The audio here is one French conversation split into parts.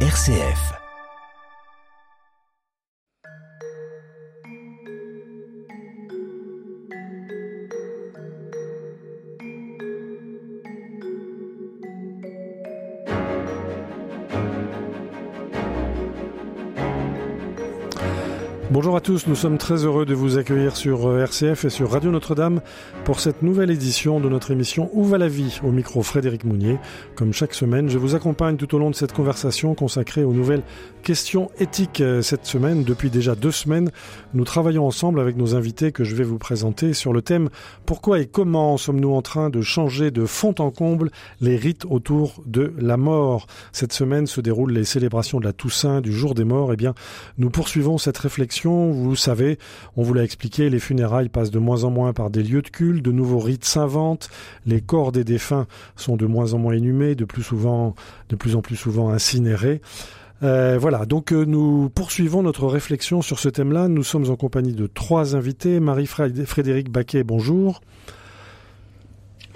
RCF. Bonjour à tous, nous sommes très heureux de vous accueillir sur euh, RCF et sur Radio Notre-Dame pour cette nouvelle édition de notre émission Où va la vie? Au micro Frédéric Mounier. Comme chaque semaine, je vous accompagne tout au long de cette conversation consacrée aux nouvelles questions éthiques. Euh, cette semaine, depuis déjà deux semaines, nous travaillons ensemble avec nos invités que je vais vous présenter sur le thème Pourquoi et comment sommes-nous en train de changer de fond en comble les rites autour de la mort? Cette semaine se déroulent les célébrations de la Toussaint, du jour des morts. Eh bien, nous poursuivons cette réflexion vous savez, on vous l'a expliqué, les funérailles passent de moins en moins par des lieux de culte, de nouveaux rites s'inventent, les corps des défunts sont de moins en moins inhumés, de plus souvent, de plus en plus souvent incinérés. Euh, voilà, donc euh, nous poursuivons notre réflexion sur ce thème-là. Nous sommes en compagnie de trois invités. Marie-Frédéric Baquet, bonjour.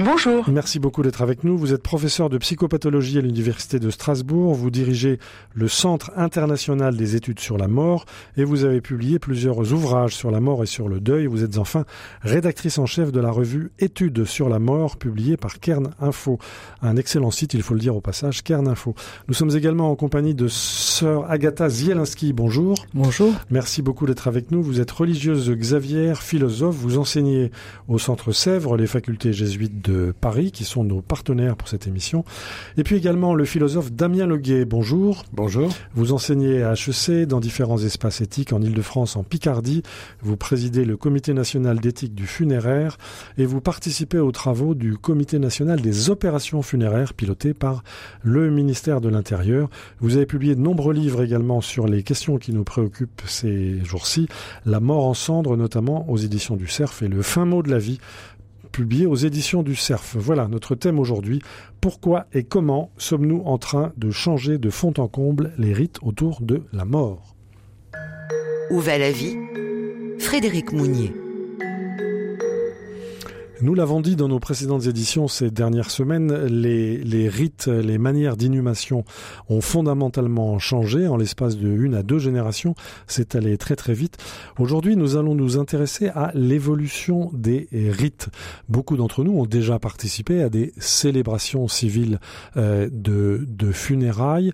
Bonjour. Merci beaucoup d'être avec nous. Vous êtes professeur de psychopathologie à l'Université de Strasbourg. Vous dirigez le Centre international des études sur la mort et vous avez publié plusieurs ouvrages sur la mort et sur le deuil. Vous êtes enfin rédactrice en chef de la revue Études sur la mort publiée par Kern Info. Un excellent site, il faut le dire au passage, Kern Info. Nous sommes également en compagnie de sœur Agatha Zielinski. Bonjour. Bonjour. Merci beaucoup d'être avec nous. Vous êtes religieuse Xavier, philosophe. Vous enseignez au Centre Sèvres, les facultés jésuites de de Paris, qui sont nos partenaires pour cette émission. Et puis également le philosophe Damien Leguet. Bonjour. Bonjour. Vous enseignez à HEC dans différents espaces éthiques en Ile-de-France, en Picardie. Vous présidez le Comité national d'éthique du funéraire et vous participez aux travaux du Comité national des opérations funéraires piloté par le ministère de l'Intérieur. Vous avez publié de nombreux livres également sur les questions qui nous préoccupent ces jours-ci. La mort en cendres, notamment aux éditions du Cerf et le fin mot de la vie publié aux éditions du Cerf. Voilà notre thème aujourd'hui. Pourquoi et comment sommes-nous en train de changer de fond en comble les rites autour de la mort? Où va la vie? Frédéric Mounier. Nous l'avons dit dans nos précédentes éditions ces dernières semaines, les, rites, les manières d'inhumation ont fondamentalement changé en l'espace de une à deux générations. C'est allé très très vite. Aujourd'hui, nous allons nous intéresser à l'évolution des rites. Beaucoup d'entre nous ont déjà participé à des célébrations civiles euh, de, de funérailles.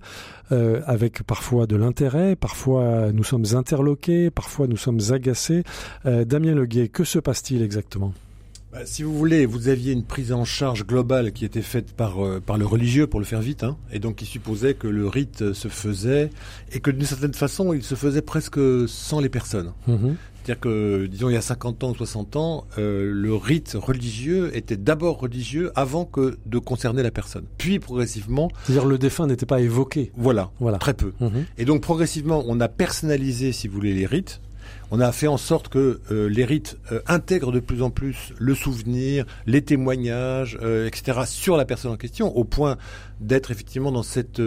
Euh, avec parfois de l'intérêt, parfois nous sommes interloqués, parfois nous sommes agacés. Euh, Damien Leguet, que se passe-t-il exactement? Bah, si vous voulez, vous aviez une prise en charge globale qui était faite par, euh, par le religieux, pour le faire vite, hein, et donc qui supposait que le rite se faisait, et que d'une certaine façon, il se faisait presque sans les personnes. Mhm. C'est-à-dire que, disons, il y a 50 ans ou 60 ans, euh, le rite religieux était d'abord religieux avant que de concerner la personne. Puis, progressivement... C'est-à-dire le défunt n'était pas évoqué. Voilà, voilà. très peu. Mhm. Et donc, progressivement, on a personnalisé, si vous voulez, les rites, on a fait en sorte que euh, les rites euh, intègrent de plus en plus le souvenir, les témoignages, euh, etc. sur la personne en question, au point d'être effectivement dans cette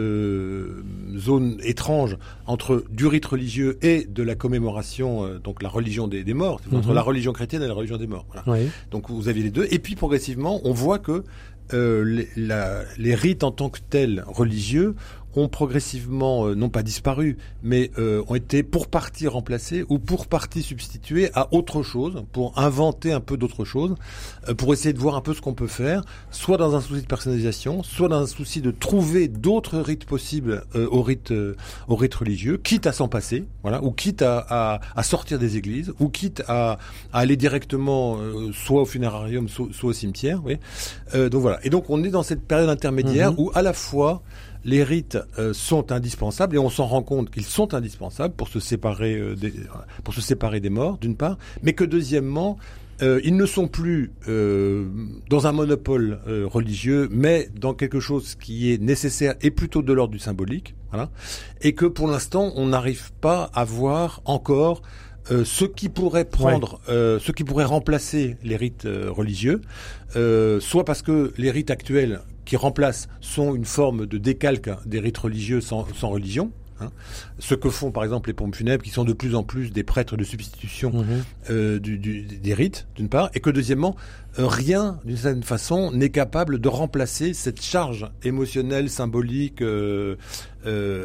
zone étrange entre du rite religieux et de la commémoration, donc la religion des, morts, entre Mhm. la religion chrétienne et la religion des morts. Voilà. Oui. Donc vous aviez les deux. Et puis progressivement, on voit que euh, les, la- les rites en tant que tels religieux ont progressivement, euh, non pas disparu, mais euh, ont été pour partie remplacés ou pour partie substitués à autre chose, pour inventer un peu d'autre chose, euh, pour essayer de voir un peu ce qu'on peut faire, soit dans un souci de personnalisation, soit dans un souci de trouver d'autres rites possibles euh, au rite euh, au rite religieux, quitte à s'en passer, voilà, ou quitte à, à, à sortir des églises, ou quitte à, à aller directement euh, soit au funérarium, soit, soit au cimetière. Oui. Euh, donc voilà. Et donc on est dans cette période intermédiaire Mhm. où à la fois les rites euh, sont indispensables et on s'en rend compte qu'ils sont indispensables pour se séparer euh, des, pour se séparer des morts d'une part, mais que deuxièmement euh, ils ne sont plus euh, dans un monopole euh, religieux, mais dans quelque chose qui est nécessaire et plutôt de l'ordre du symbolique, voilà, et que pour l'instant on n'arrive pas à voir encore euh, ce qui pourrait prendre, euh, ce qui pourrait remplacer les rites euh, religieux, soit parce que les rites actuels qui remplacent sont une forme de décalque des rites religieux sans, sans religion, Hein. Ce que font par exemple les pompes funèbres, qui sont de plus en plus des prêtres de substitution Mhm. euh, du, du- des rites, d'une part, et que deuxièmement, euh, rien, d'une certaine façon, n'est capable de remplacer cette charge émotionnelle, symbolique, euh,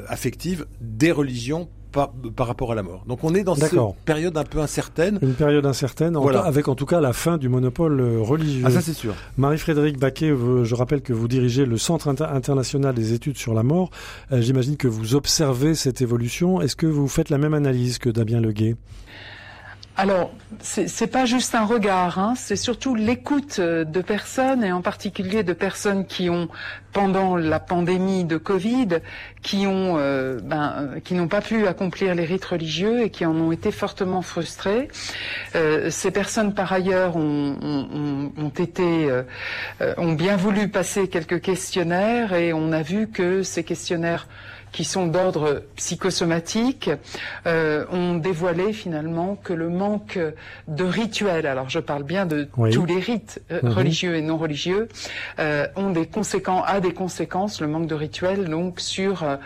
affective des religions par, par rapport à la mort. Donc on est dans cette période un peu incertaine. Une période incertaine, en Voilà. tout- avec en tout cas la fin du monopole euh, religieux. Ah ça c'est sûr. Marie-Frédérique Baquet, je rappelle que vous dirigez le Centre inter- international des études sur la mort. Euh, J'imagine que vous observez cette évolution. Est-ce que vous faites la même analyse que Damien Leguet? Alors, c'est pas juste un regard, hein, c'est surtout l'écoute euh, de personnes et en particulier de personnes qui ont, pendant la pandémie de Covid, qui ont, euh, ben, euh, qui n'ont pas pu accomplir les rites religieux et qui en ont été fortement frustrées. Ces personnes, par ailleurs, ont, été, ont bien voulu passer quelques questionnaires et on a vu que ces questionnaires qui sont d'ordre psychosomatique, euh, ont dévoilé finalement que le manque de rituels, alors je parle bien de Oui. tous les rites euh, Mhm. religieux et non religieux, euh, ont des conséquences, a des conséquences, le manque de rituels, donc sur euh,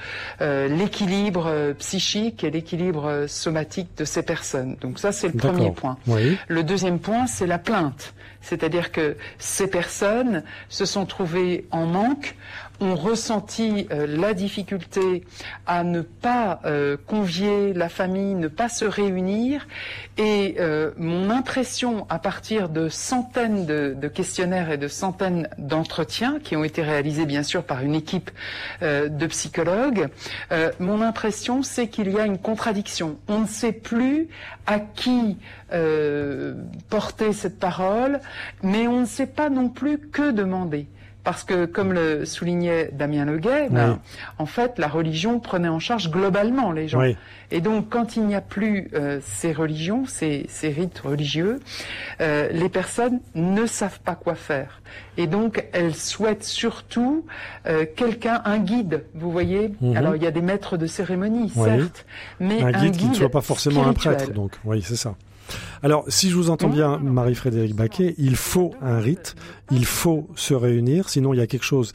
euh, l'équilibre psychique et l'équilibre somatique de ces personnes. Donc ça c'est le premier point. Oui. Le deuxième point, c'est la plainte. C'est-à-dire que ces personnes se sont trouvées en manque, ont ressenti euh, la difficulté à ne pas euh, convier la famille, ne pas se réunir. Et euh, mon impression, à partir de centaines de, de questionnaires et de centaines d'entretiens qui ont été réalisés bien sûr par une équipe euh, de psychologues, euh, mon impression, c'est qu'il y a une contradiction. On ne sait plus à qui euh, porter cette parole, mais on ne sait pas non plus que demander. Parce que, comme le soulignait Damien Leguet, ben, en fait, la religion prenait en charge globalement les gens. Oui. Et donc, quand il n'y a plus euh, ces religions, ces, ces rites religieux, euh, les personnes ne savent pas quoi faire. Et donc, elles souhaitent surtout euh, quelqu'un, un guide. Vous voyez Mhm. Alors, il y a des maîtres de cérémonie, Oui. certes, mais un guide qui ne soit pas forcément un prêtre, donc oui, c'est ça. Alors, si je vous entends bien, Marie-Frédérique Baquet, il faut un rite, il faut se réunir, sinon il y a quelque chose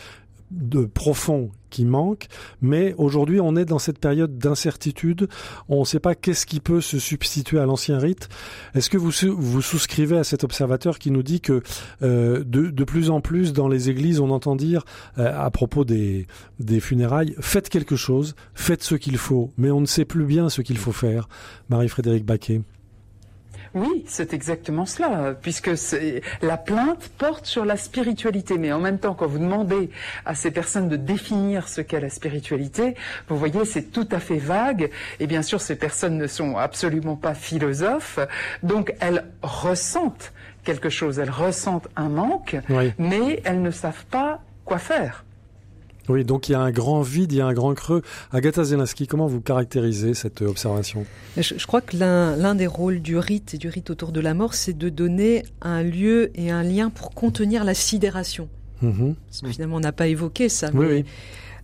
de profond qui manque. Mais aujourd'hui, on est dans cette période d'incertitude. On ne sait pas qu'est-ce qui peut se substituer à l'ancien rite. Est-ce que vous vous souscrivez à cet observateur qui nous dit que euh, de, de plus en plus dans les églises, on entend dire euh, à propos des, des funérailles, faites quelque chose, faites ce qu'il faut, mais on ne sait plus bien ce qu'il faut faire. Marie-Frédérique Baquet. Oui, c'est exactement cela, puisque la plainte porte sur la spiritualité, mais en même temps, quand vous demandez à ces personnes de définir ce qu'est la spiritualité, vous voyez, c'est tout à fait vague, et bien sûr, ces personnes ne sont absolument pas philosophes, donc elles ressentent quelque chose, elles ressentent un manque, Oui. mais elles ne savent pas quoi faire. Oui, donc il y a un grand vide, il y a un grand creux. Agatha Zielinski, comment vous caractérisez cette euh, observation? Je, je crois que l'un des rôles du rite et du rite autour de la mort, c'est de donner un lieu et un lien pour contenir la sidération. Mhm. Parce que finalement, on n'a pas évoqué ça. Oui, mais, oui.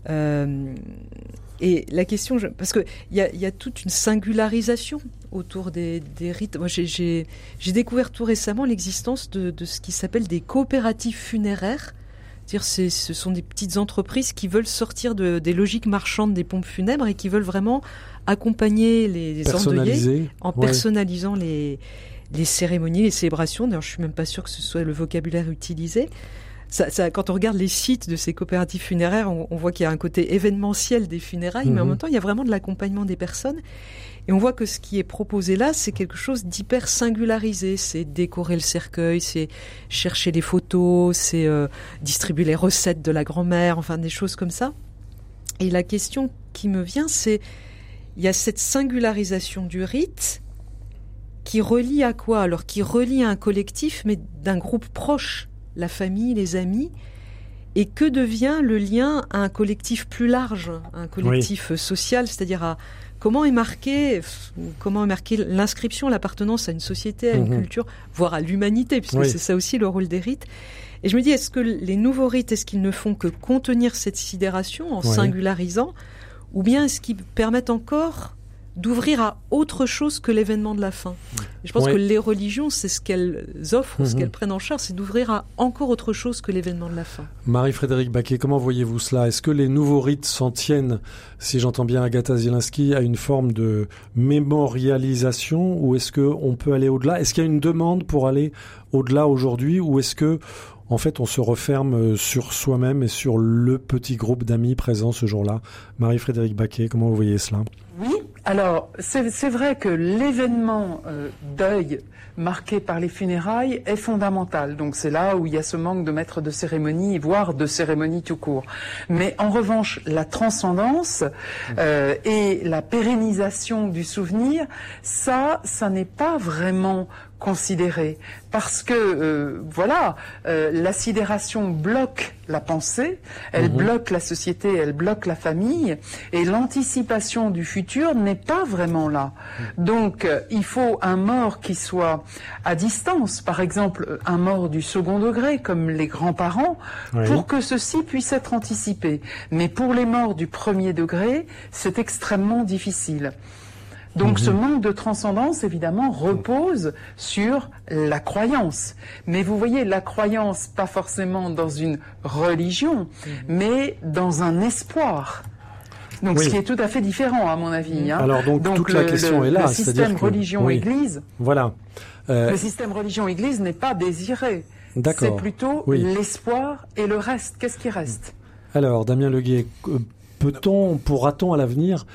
euh, et la question, je- parce que il y a, y a toute une singularisation autour des, des rites. Moi, j'ai découvert tout récemment l'existence de, de ce qui s'appelle des coopératives funéraires. C'est-à-dire, c'est- ce sont des petites entreprises qui veulent sortir de, des logiques marchandes des pompes funèbres et qui veulent vraiment accompagner les, les endeuillés en Ouais. personnalisant les, les cérémonies, les célébrations. D'ailleurs, je suis même pas sûre que ce soit le vocabulaire utilisé. Ça, ça, quand on regarde les sites de ces coopératives funéraires, on, on voit qu'il y a un côté événementiel des funérailles, mais en Mhm. même temps, il y a vraiment de l'accompagnement des personnes. Et on voit que ce qui est proposé là, c'est quelque chose d'hyper singularisé. C'est décorer le cercueil, c'est chercher les photos, c'est euh, distribuer les recettes de la grand-mère, enfin des choses comme ça. Et la question qui me vient, c'est il y a cette singularisation du rite qui relie à quoi? Alors qui relie à un collectif, mais d'un groupe proche, la famille, les amis. Et que devient le lien à un collectif plus large, un collectif social, c'est-à-dire à comment est marqué, comment est marqué l'inscription, l'appartenance à une société, à une Mhm. culture, voire à l'humanité, puisque Oui. c'est ça aussi le rôle des rites. Et je me dis, est-ce que les nouveaux rites, est-ce qu'ils ne font que contenir cette sidération en singularisant, ou bien est-ce qu'ils permettent encore d'ouvrir à autre chose que l'événement de la fin. Et je pense que les religions, c'est ce qu'elles offrent, ce Mhm. qu'elles prennent en charge, c'est d'ouvrir à encore autre chose que l'événement de la fin. Marie-Frédéric Baquet, comment voyez-vous cela? Est-ce que les nouveaux rites s'en tiennent, si j'entends bien Agatha Zielinski, à une forme de mémorialisation ou est-ce qu'on peut aller au-delà? Est-ce qu'il y a une demande pour aller au-delà aujourd'hui ou est-ce que en fait on se referme euh, sur soi-même et sur le petit groupe d'amis présents ce jour-là? Marie-Frédéric Baquet, comment vous voyez cela? Oui, alors c'est vrai que l'événement euh, deuil marqué par les funérailles est fondamental. Donc c'est là où il y a ce manque de maître de cérémonie, voire de cérémonie tout court. Mais en revanche, la transcendance euh, et la pérennisation du souvenir, ça, ça n'est pas vraiment considéré. Parce que euh, voilà euh, la sidération bloque la pensée elle bloque la société elle bloque la famille et l'anticipation du futur n'est pas vraiment là. Donc euh, il faut un mort qui soit à distance par exemple euh, un mort du second degré comme les grands-parents Oui. pour que ceci puisse être anticipé mais pour les morts du premier degré c'est extrêmement difficile donc ce manque de transcendance, évidemment, repose sur la croyance. Mais vous voyez, la croyance, pas forcément dans une religion, mais dans un espoir. Donc Oui. ce qui est tout à fait différent, à mon avis. hein. Alors, donc, toute la le, question le- est là, Le système religion-église, Voilà. Euh, le système religion-église n'est pas désiré. C'est plutôt Oui. l'espoir et le reste. Qu'est-ce qui reste? Alors, Damien Leguet, euh, peut-on, pourra-t-on à l'avenir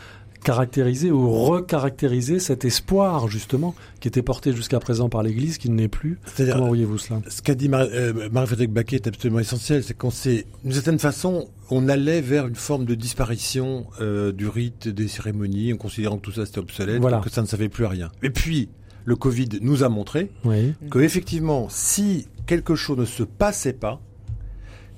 caractériser ou recaractériser cet espoir, justement, qui était porté jusqu'à présent par l'Église, qui ne l'est plus Comment voyez-vous cela? ce qu'a dit euh, Marie-Frédéric Baquet est absolument essentiel, c'est qu'on s'est, d'une certaine façon, on allait vers une forme de disparition euh, du rite, des cérémonies, en considérant que tout ça c'était obsolète, Voilà. que ça ne savait plus rien. Et puis, le Covid nous a montré Oui. que effectivement, si quelque chose ne se passait pas,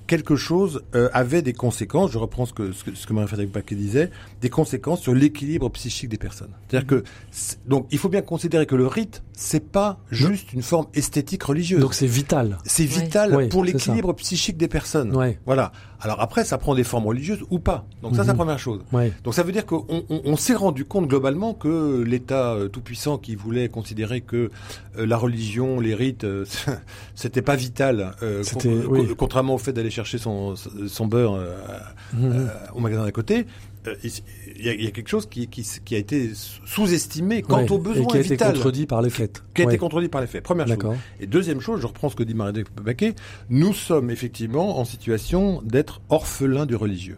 quelque chose euh, avait des conséquences. Je reprends ce que ce que, ce que Marie-Frédéric Baquet disait, des conséquences sur l'équilibre psychique des personnes. C'est-à-dire que c'est- donc il faut bien considérer que le rite c'est pas juste une forme esthétique religieuse. Donc c'est vital. c'est vital Oui, pour l'équilibre psychique des personnes. Ouais. Voilà. Alors après, ça prend des formes religieuses ou pas. Donc ça, c'est la Mhm. première chose. Ouais. Donc ça veut dire qu'on on, on s'est rendu compte globalement que l'État euh, tout-puissant qui voulait considérer que euh, la religion, les rites, euh, c'était pas vital, euh, C'était- con- oui. co- contrairement au fait d'aller chercher son, son beurre Mhm. au magasin d'à côté. Euh, Il y, a, il y a quelque chose qui, qui, qui a été sous-estimé quant Ouais. aux besoins Et qui a été vitaux, contredit par les faits. qui a Ouais. été contredit par les faits. Première chose. Et deuxième chose, je reprends ce que dit Marie Baquet, nous sommes effectivement en situation d'être orphelins du religieux.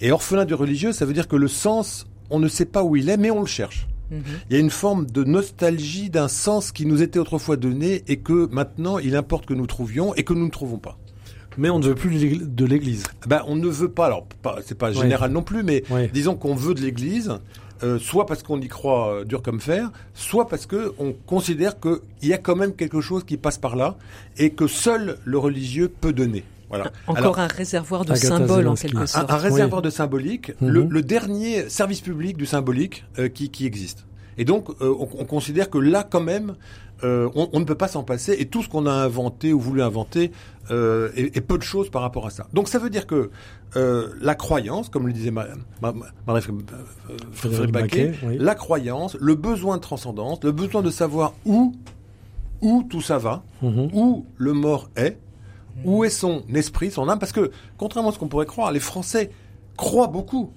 Et orphelin du religieux, ça veut dire que le sens, on ne sait pas où il est, mais on le cherche. Mhm. Il y a une forme de nostalgie d'un sens qui nous était autrefois donné et que maintenant il importe que nous trouvions et que nous ne trouvons pas. Mais on ne veut plus de l'Église. Ben, on ne veut pas, alors pas, c'est pas général non plus, mais disons qu'on veut de l'Église, euh, soit parce qu'on y croit euh, dur comme fer, soit parce que on considère qu'il y a quand même quelque chose qui passe par là et que seul le religieux peut donner. Voilà. Encore Alors, un réservoir de symboles en quelque sorte. un réservoir de symbolique, Mhm. le, le dernier service public du symbolique euh, qui, qui existe. Et donc, euh, on, on considère que là, quand même, euh, on, on ne peut pas s'en passer. Et tout ce qu'on a inventé ou voulu inventer euh, est, est peu de choses par rapport à ça. Donc, ça veut dire que euh, la croyance, comme le disait ma, ma, ma- Marie euh, Frédéric Baquet, oui. la croyance, le besoin de transcendance, le besoin de savoir où où tout ça va, Mhm. où le mort est, où est son esprit, son âme, parce que contrairement à ce qu'on pourrait croire, les Français croient beaucoup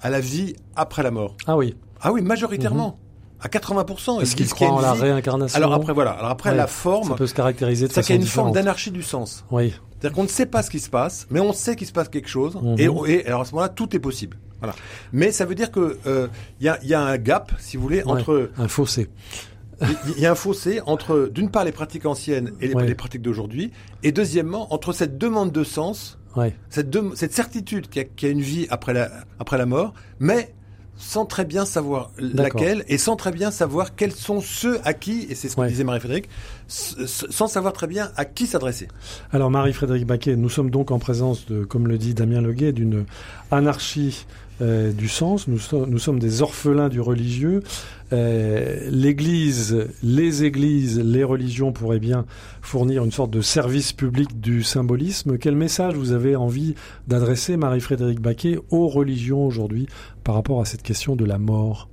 à la vie après la mort. Ah oui. Ah oui, majoritairement, à 80%. Est-ce Ils qu'ils croient en la vie- réincarnation Alors après voilà, alors après Ouais, la Ça forme, peut se caractériser de c'est qu'il y façon a une forme d'anarchie du sens. Oui. C'est-à-dire qu'on ne sait pas ce qui se passe, mais on sait qu'il se passe quelque chose, Mhm. et, et alors à ce moment-là, tout est possible. Voilà. Mais ça veut dire que euh, il y, a, il y a un gap, si vous voulez, Ouais. entre Un fossé. il y a un fossé entre, d'une part, les pratiques anciennes et les, Ouais. les pratiques d'aujourd'hui, et deuxièmement, entre cette demande de sens, cette, certitude qu'il y, a- qu'il y a une vie après la, après la mort, mais sans très bien savoir laquelle, et sans très bien savoir quels sont ceux à qui, et c'est ce que Ouais. disait Marie-Frédéric, sans savoir très bien à qui s'adresser. Alors Marie-Frédéric Baquet, nous sommes donc en présence de, comme le dit Damien Leguet, d'une anarchie euh, du sens. Nous, so- nous sommes des orphelins du religieux. Euh, L'Église, les églises, les religions pourraient bien fournir une sorte de service public du symbolisme. Quel message vous avez envie d'adresser, Marie-Frédéric Baquet, aux religions aujourd'hui par rapport à cette question de la mort?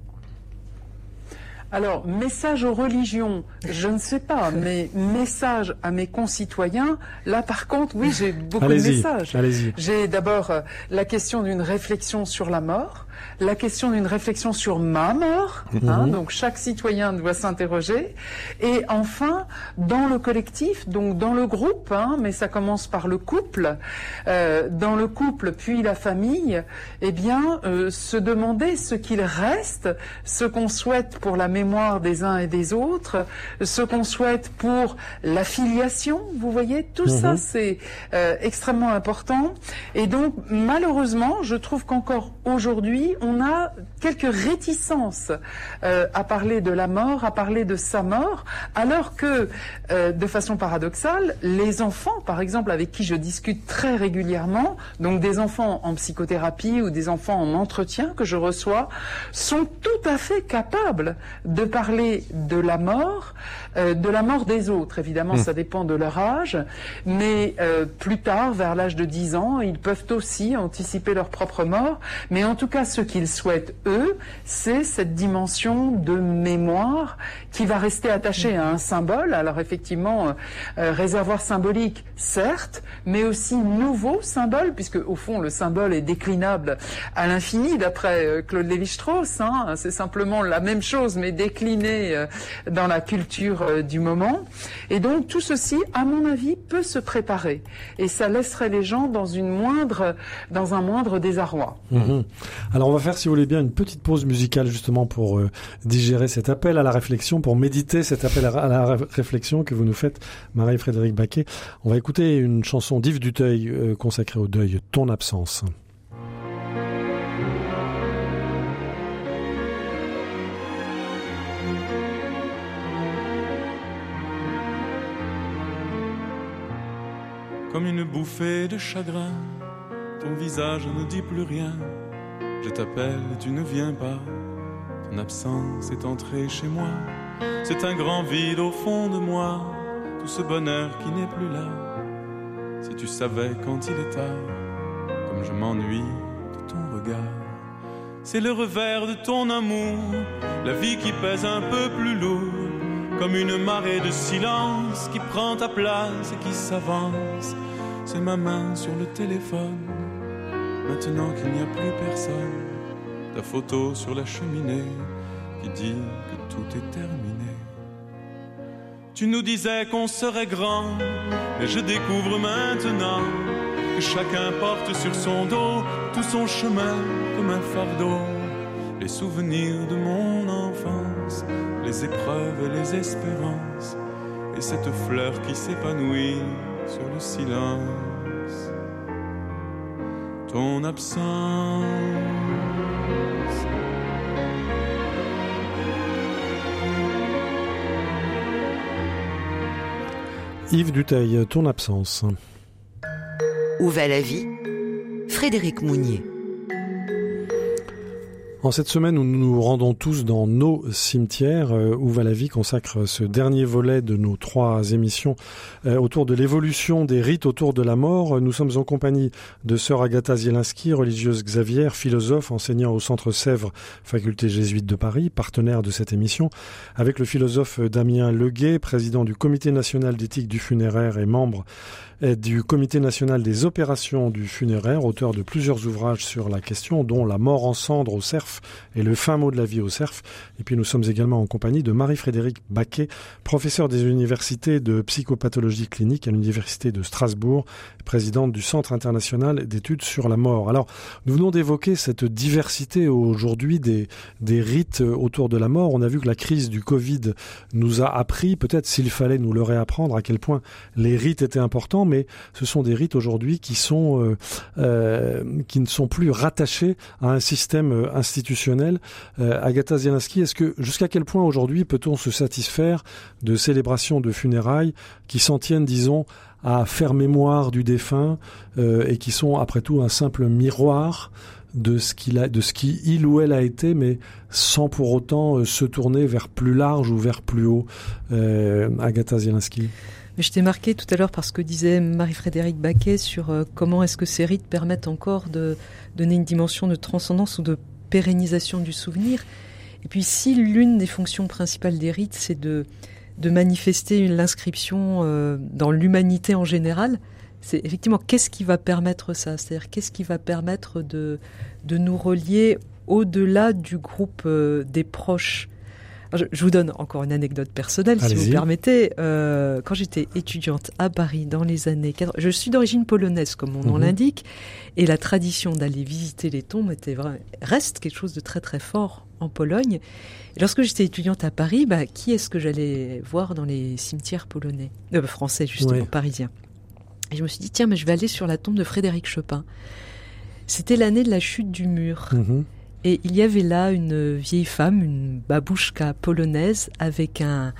Alors, message aux religions, je ne sais pas, mais message à mes concitoyens, là par contre, oui, j'ai beaucoup de messages. J'ai d'abord euh, la question d'une réflexion sur la mort, la question d'une réflexion sur ma mort, hein, mhm. donc chaque citoyen doit s'interroger, et enfin, dans le collectif, donc dans le groupe, hein, mais ça commence par le couple, euh, dans le couple puis la famille, eh bien, euh, se demander ce qu'il reste, ce qu'on souhaite pour la mémoire des uns et des autres, ce qu'on souhaite pour la filiation, vous voyez, tout ça mhm. c'est euh, extrêmement important, et donc malheureusement, je trouve qu'encore aujourd'hui, on a quelques réticences euh, à parler de la mort, à parler de sa mort, alors que, euh, de façon paradoxale, les enfants, par exemple, avec qui je discute très régulièrement, donc des enfants en psychothérapie ou des enfants en entretien que je reçois, sont tout à fait capables de parler de la mort, euh, de la mort des autres. Évidemment, hmm. ça dépend de leur âge, mais plus tard, vers l'âge de 10 ans, ils peuvent aussi anticiper leur propre mort. Mais en tout cas, ce qu'ils souhaitent, eux, c'est cette dimension de mémoire qui va rester attachée à un symbole. Alors effectivement, euh, euh, réservoir symbolique, certes, mais aussi nouveau symbole, puisque au fond, le symbole est déclinable à l'infini, d'après euh, Claude Lévi-Strauss. Hein. C'est simplement la même chose, mais décliné dans la culture du moment. Et donc, tout ceci, à mon avis, peut se préparer. Et ça laisserait les gens dans une moindre, dans un moindre désarroi. Mmh. Alors on va faire, si vous voulez bien, une petite pause musicale justement pour euh, digérer cet appel à la réflexion, pour méditer cet appel à la réflexion que vous nous faites, Marie-Frédéric Baquet. On va écouter une chanson d'Yves Duteuil euh, consacrée au deuil, Ton absence. Comme une bouffée de chagrin, ton visage ne dit plus rien je t'appelle tu ne viens pas. Ton absence est entrée chez moi. C'est un grand vide au fond de moi. Tout ce bonheur qui n'est plus là. Si tu savais quand il est tard, comme je m'ennuie de ton regard. C'est le revers de ton amour, la vie qui pèse un peu plus lourd, comme une marée de silence qui prend ta place et qui s'avance. C'est ma main sur le téléphone Maintenant qu'il n'y a plus personne, ta photo sur la cheminée qui dit que tout est terminé. Tu nous disais qu'on serait grand, mais je découvre maintenant que chacun porte sur son dos tout son chemin comme un fardeau. Les souvenirs de mon enfance, les épreuves et les espérances, et cette fleur qui s'épanouit sur le silence ton absence. Yves Duteil, ton absence. Où va la vie? Frédéric Mounier. En cette semaine où nous nous rendons tous dans nos cimetières, euh, où va la vie consacre ce dernier volet de nos trois émissions euh, autour de l'évolution des rites autour de la mort. Nous sommes en compagnie de sœur Agatha Zielinski, religieuse Xavier, philosophe, enseignant au Centre Sèvres, faculté jésuite de Paris, partenaire de cette émission, avec le philosophe Damien Leguet, président du Comité national d'éthique du funéraire et membre du Comité national des opérations du funéraire, auteur de plusieurs ouvrages sur la question, dont La mort en cendres au cerf et Le fin mot de la vie au cerf. Et puis nous sommes également en compagnie de Marie-Frédéric Baquet, professeur des universités de psychopathologie clinique à l'Université de Strasbourg, présidente du Centre international d'études sur la mort. Alors, nous venons d'évoquer cette diversité aujourd'hui des, des rites autour de la mort. On a vu que la crise du Covid nous a appris, peut-être s'il fallait nous le réapprendre, à quel point les rites étaient importants mais ce sont des rites aujourd'hui qui sont euh, euh, qui ne sont plus rattachés à un système euh, institutionnel. Agatha Zielinski, est-ce que jusqu'à quel point aujourd'hui peut-on se satisfaire de célébrations de funérailles qui s'en tiennent, disons, à faire mémoire du défunt et qui sont après tout un simple miroir de ce qu'il a, de ce qui il ou elle a été, mais sans pour autant se tourner vers plus large ou vers plus haut. Agatha Zielinski? Je t'ai marqué tout à l'heure par ce que disait Marie-Frédéric Baquet sur euh, comment est-ce que ces rites permettent encore de donner une dimension de transcendance ou de pérennisation du souvenir. Et puis si l'une des fonctions principales des rites, c'est de, de manifester l'inscription euh, dans l'humanité en général, c'est effectivement qu'est-ce qui va permettre ça? C'est-à-dire qu'est-ce qui va permettre de, de nous relier au-delà du groupe euh, des proches? Je, vous donne encore une anecdote personnelle, si vous permettez. Euh, quand j'étais étudiante à Paris dans les années 80, je suis d'origine polonaise, comme mon nom mhm. l'indique, et la tradition d'aller visiter les tombes était vrai, reste quelque chose de très très fort en Pologne. Et lorsque j'étais étudiante à Paris, bah, qui est-ce que j'allais voir dans les cimetières polonais, euh, français justement, parisiens? Et je me suis dit tiens, mais je vais aller sur la tombe de Frédéric Chopin. C'était l'année de la chute du mur. Mhm. Et il y avait là une vieille femme, une babouchka polonaise, avec un,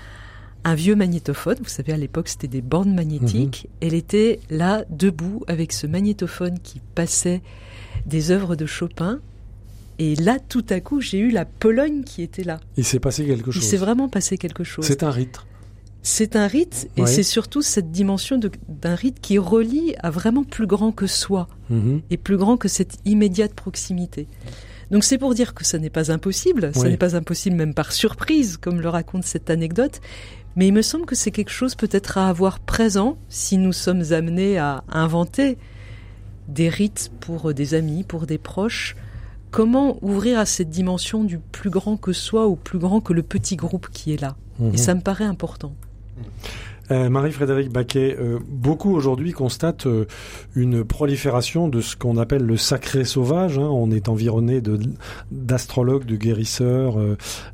un vieux magnétophone. Vous savez, à l'époque, c'était des bandes magnétiques. Mhm. Elle était là, debout, avec ce magnétophone qui passait des œuvres de Chopin. Et là, tout à coup, j'ai eu la Pologne qui était là. Il s'est passé quelque chose. Il s'est vraiment passé quelque chose. C'est un rite. C'est un rite, et c'est surtout cette dimension d'un rite qui relie à vraiment plus grand que soi, mhm. et plus grand que cette immédiate proximité. Donc c'est pour dire que ce n'est pas impossible, ce n'est pas impossible même par surprise, comme le raconte cette anecdote, mais il me semble que c'est quelque chose peut-être à avoir présent si nous sommes amenés à inventer des rites pour des amis, pour des proches. Comment ouvrir à cette dimension du plus grand que soi ou plus grand que le petit groupe qui est là? Et mhm. ça me paraît important. Euh, Marie-Frédéric Baquet, euh, beaucoup aujourd'hui constatent euh, une prolifération de ce qu'on appelle le sacré sauvage. Hein. On est environné d'astrologues, de guérisseurs,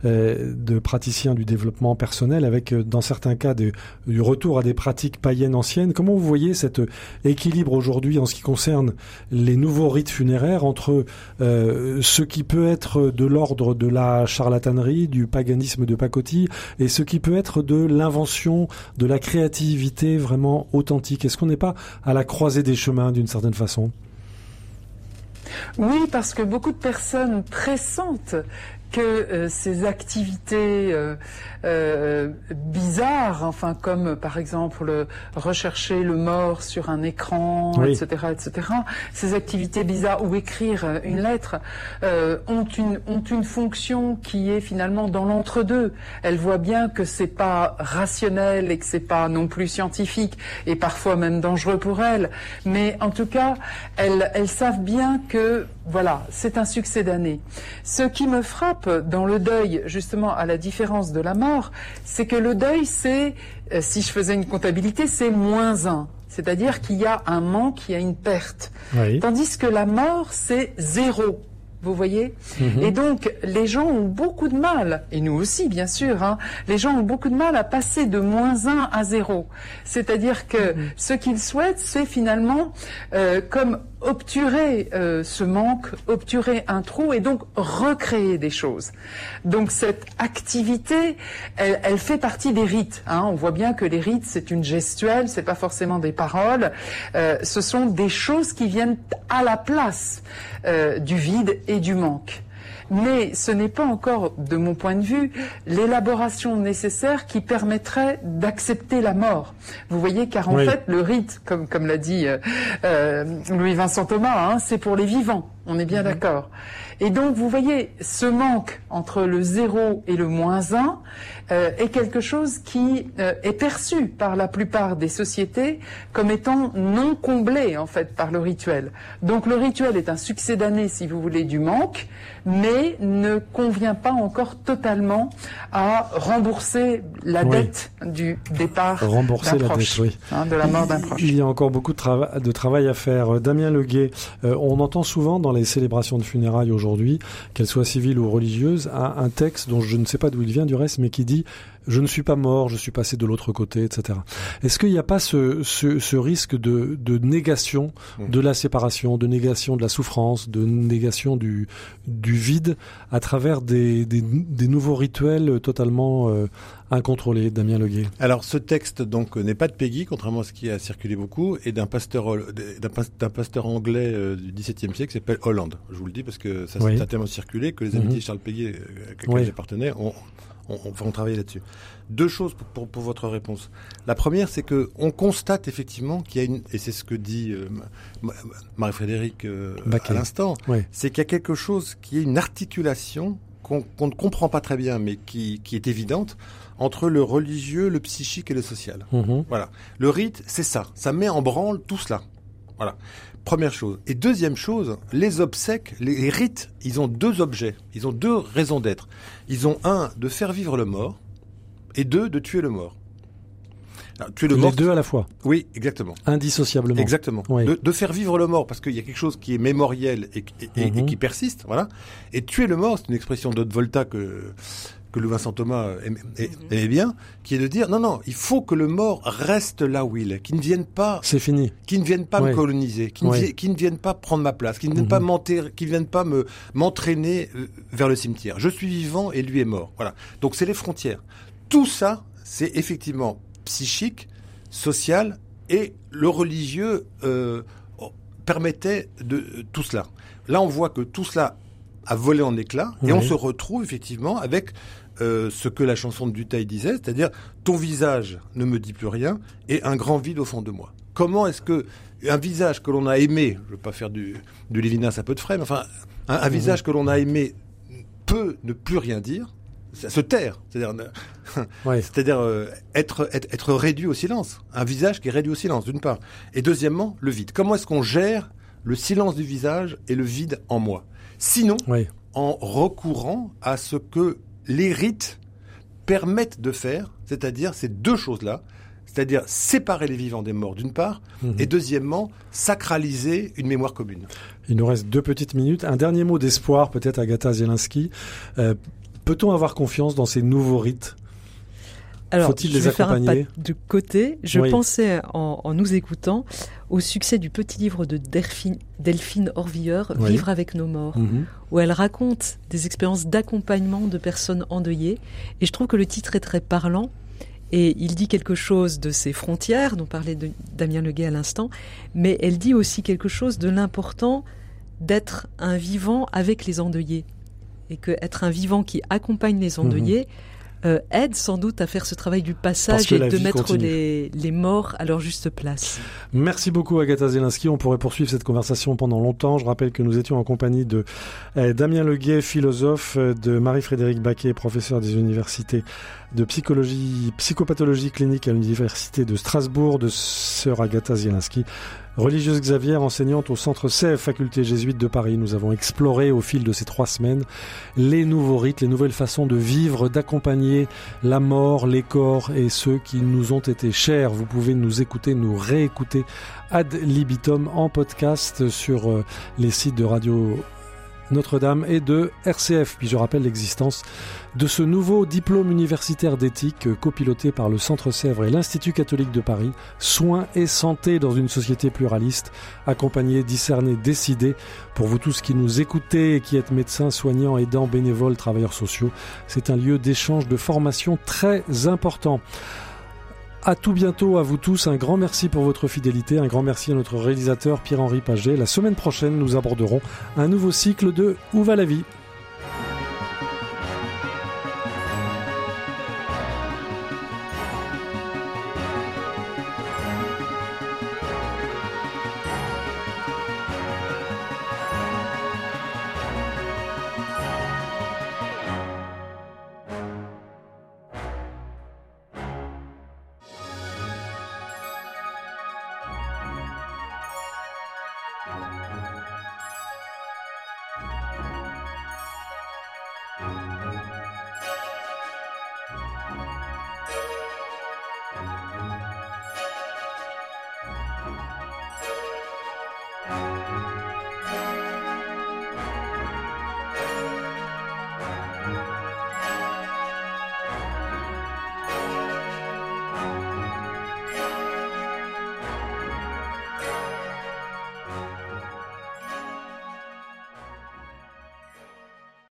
de praticiens du développement personnel, avec dans certains cas du retour à des pratiques païennes anciennes. Comment vous voyez cet équilibre aujourd'hui en ce qui concerne les nouveaux rites funéraires entre ce qui peut être de l'ordre de la charlatanerie, du paganisme de pacotille, et ce qui peut être de l'invention, de la créativité vraiment authentique. Est-ce qu'on n'est pas à la croisée des chemins d'une certaine façon? Oui, parce que beaucoup de personnes pressentent que euh, ces activités euh, euh, bizarres, enfin comme par exemple rechercher le mort sur un écran, etc., etc. Ces activités bizarres ou écrire une lettre ont une ont une fonction qui est finalement dans l'entre-deux. Elles voient bien que c'est pas rationnel et que c'est pas non plus scientifique et parfois même dangereux pour elles. Mais en tout cas, elles elles savent bien que voilà, c'est un succès d'année. Ce qui me frappe dans le deuil, justement, à la différence de la mort, c'est que le deuil, c'est, euh, si je faisais une comptabilité, c'est moins un. C'est-à-dire qu'il y a un manque, il y a une perte. Tandis que la mort, c'est zéro. Vous voyez mhm. Et donc, les gens ont beaucoup de mal, et nous aussi, bien sûr, hein, les gens ont beaucoup de mal à passer de moins 1 à 0. C'est-à-dire que mhm. ce qu'ils souhaitent, c'est finalement euh, comme obturer euh, ce manque, obturer un trou et donc recréer des choses. Donc cette activité, elle, fait partie des rites. Hein. On voit bien que les rites, c'est une gestuelle, c'est pas forcément des paroles. Euh, ce sont des choses qui viennent à la place euh, du vide et du manque mais ce n'est pas encore, de mon point de vue, l'élaboration nécessaire qui permettrait d'accepter la mort. Vous voyez, car en fait, le rite, comme, comme l'a dit euh, euh, Louis-Vincent Thomas, hein, c'est pour les vivants. On est bien mhm. d'accord. Et donc, vous voyez, ce manque entre le zéro et le moins un euh, est quelque chose qui euh, est perçu par la plupart des sociétés comme étant non comblé, en fait, par le rituel. Donc, le rituel est un succès d'année, si vous voulez, du manque, mais ne convient pas encore totalement à rembourser la dette du départ rembourser la dette, oui. Hein, de la mort d'un proche. Il y a encore beaucoup de, de travail à faire. Damien Leguet, euh, on entend souvent dans les célébrations de funérailles aujourd'hui, qu'elles soient civiles ou religieuses, un, texte dont je ne sais pas d'où il vient du reste, mais qui dit je ne suis pas mort, je suis passé de l'autre côté, etc. Est-ce qu'il n'y a pas ce, ce, risque de, de négation mmh. de la séparation, de négation de la souffrance, de négation du, du vide à travers des, des, des nouveaux rituels totalement euh, incontrôlés, Damien Leguet? Alors ce texte donc n'est pas de Peggy, contrairement à ce qui a circulé beaucoup, et d'un pasteur d'un pasteur anglais euh, du XVIIe siècle qui s'appelle Hollande. Je vous le dis parce que ça s'est tellement circulé que les amitiés de mhm. Charles Peggy, euh, à appartenait, ont, on, va travailler là-dessus. Deux choses pour, votre réponse. La première, c'est que on constate effectivement qu'il y a une, et c'est ce que dit euh, Marie-Frédéric à l'instant, c'est qu'il y a quelque chose qui est une articulation qu'on ne comprend pas très bien, mais qui, qui, est évidente, entre le religieux, le psychique et le social. Mhm. Voilà. Le rite, c'est ça. Ça met en branle tout cela. Voilà. Première chose. Et deuxième chose, les obsèques, les, les rites, ils ont deux objets. Ils ont deux raisons d'être. Ils ont un, de faire vivre le mort, et deux, de tuer le mort. Alors, tuer le Les mort. deux à la fois, Oui, exactement. indissociablement. Exactement. Oui. De, de faire vivre le mort, parce qu'il y a quelque chose qui est mémoriel et, Mhm. et qui persiste, voilà. Et tuer le mort, c'est une expression d'Haute Volta que que Louis Vincent Thomas aimait, aimait bien, qui est de dire non non, il faut que le mort reste là où il est, qu'il ne vienne pas, C'est fini. qu'il ne vienne pas Ouais. me coloniser, qu'il Ouais. ne, vienne pas prendre ma place, qu'il ne vienne pas qu'il vienne pas me m'entraîner euh, vers le cimetière. Je suis vivant et lui est mort. Voilà. Donc c'est les frontières. Tout ça, c'est effectivement psychique, social et le religieux euh, permettait de euh, tout cela. Là, on voit que tout cela a volé en éclats et on se retrouve effectivement avec euh, ce que la chanson de Duteil disait, c'est-à-dire ton visage ne me dit plus rien et un grand vide au fond de moi. Comment est-ce que un visage que l'on a aimé, je veux pas faire du, du Lévinas à peu de frais, mais enfin un, un visage que l'on a aimé peut ne plus rien dire, ça se taire, c'est-à-dire ne- Ouais. c'est-à-dire euh, être, être être réduit au silence, un visage qui est réduit au silence d'une part, et deuxièmement le vide. Comment est-ce qu'on gère le silence du visage et le vide en moi? Sinon, en recourant à ce que les rites permettent de faire, c'est-à-dire ces deux choses-là, c'est-à-dire séparer les vivants des morts d'une part, Mhm. et deuxièmement, sacraliser une mémoire commune. Il nous reste deux petites minutes. Un dernier mot d'espoir, peut-être, Agatha Zielinski. Euh, Peut-on avoir confiance dans ces nouveaux rites? Alors, Faut-il je les vais faire un pas de côté. Je Oui. pensais, en, en nous écoutant, au succès du petit livre de Delphine, Delphine Orviller, Oui. Vivre avec nos morts, Mhm. où elle raconte des expériences d'accompagnement de personnes endeuillées. Et je trouve que le titre est très parlant. Et il dit quelque chose de ses frontières, dont parlait de Damien Leguet à l'instant, mais elle dit aussi quelque chose de l'important d'être un vivant avec les endeuillés. Et que être un vivant qui accompagne les endeuillés euh, aide sans doute à faire ce travail du passage et de mettre les, les morts à leur juste place. Merci beaucoup Agatha Zelinski. On pourrait poursuivre cette conversation pendant longtemps. Je rappelle que nous étions en compagnie de euh, Damien Leguet, philosophe, euh, de Marie-Frédéric Baquet, professeur des universités de psychologie, psychopathologie clinique à l'université de Strasbourg, de sœur Agatha Zielinski, religieuse Xavier, enseignante au centre CEF, faculté jésuite de Paris. Nous avons exploré au fil de ces trois semaines les nouveaux rites, les nouvelles façons de vivre, d'accompagner la mort, les corps et ceux qui nous ont été chers. Vous pouvez nous écouter, nous réécouter ad libitum en podcast sur euh, les sites de Radio Notre-Dame et de RCF. Puis je rappelle l'existence de ce nouveau diplôme universitaire d'éthique euh, copiloté par le Centre Sèvres et l'Institut catholique de Paris, Soins et santé dans une société pluraliste, accompagné, discerné, décidé. Pour vous tous qui nous écoutez et qui êtes médecins, soignants, aidants, bénévoles, travailleurs sociaux, c'est un lieu d'échange, de formation très important. À tout bientôt à vous tous. Un grand merci pour votre fidélité. Un grand merci à notre réalisateur Pierre-Henri Paget. La semaine prochaine, nous aborderons un nouveau cycle de Où va la vie?